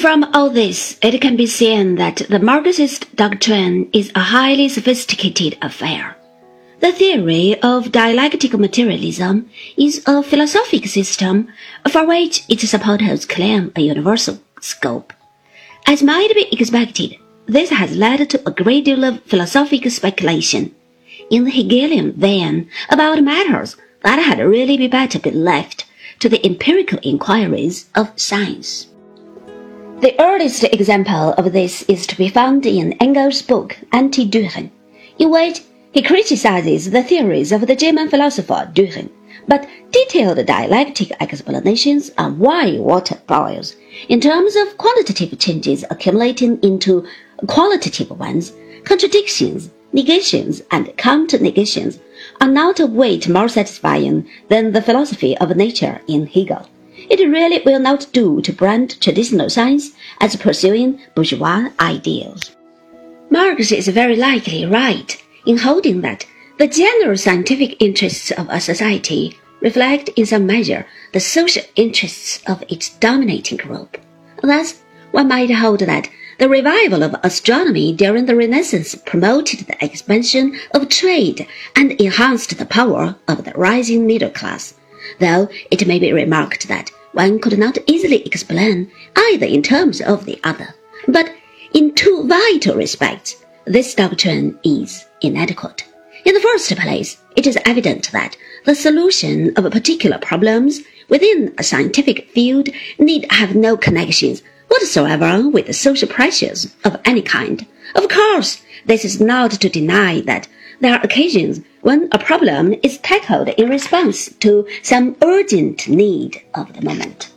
From all this, it can be seen that the Marxist doctrine is a highly sophisticated affair. The theory of dialectical materialism is a philosophic system for which its supporters claim a universal scope. As might be expected, this has led to a great deal of philosophical speculation in the Hegelian vein about matters that had really be better be left to the empirical inquiries of science. The earliest example of this is to be found in Engels' book Anti-Dühring, in which he criticizes the theories of the German philosopher Dühring, but detailed dialectic explanations on why water boils, in terms of quantitative changes accumulating into qualitative ones, contradictions, negations, and counter-negations, are not a weight more satisfying than the philosophy of nature in Hegel it really will not do to brand traditional science as pursuing bourgeois ideals. Marx is very likely right in holding that the general scientific interests of a society reflect in some measure the social interests of its dominating group. Thus, one might hold that the revival of astronomy during the Renaissance promoted the expansion of trade and enhanced the power of the rising middle class, though it may be remarked that one could not easily explain either in terms of the other. But in two vital respects, this doctrine is inadequate. In the first place, it is evident that the solution of particular problems within a scientific field need have no connections whatsoever with the social pressures of any kind. Of course, this is not to deny that there are occasions when a problem is tackled in response to some urgent need of the moment.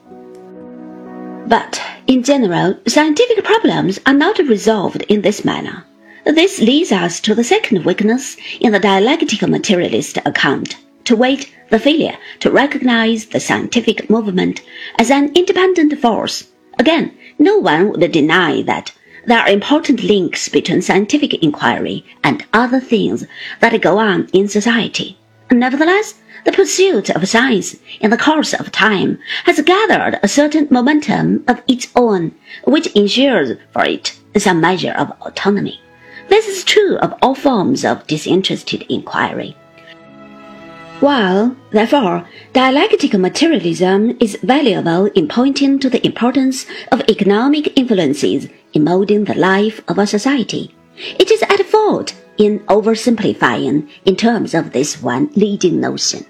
But in general, scientific problems are not resolved in this manner. This leads us to the second weakness in the dialectical materialist account, to wait the failure to recognize the scientific movement as an independent force. Again, no one would deny that there are important links between scientific inquiry and other things that go on in society. Nevertheless, the pursuit of science in the course of time has gathered a certain momentum of its own, which ensures for it some measure of autonomy. This is true of all forms of disinterested inquiry. While, therefore, dialectical materialism is valuable in pointing to the importance of economic influences in molding the life of a society, it is at fault in oversimplifying in terms of this one leading notion.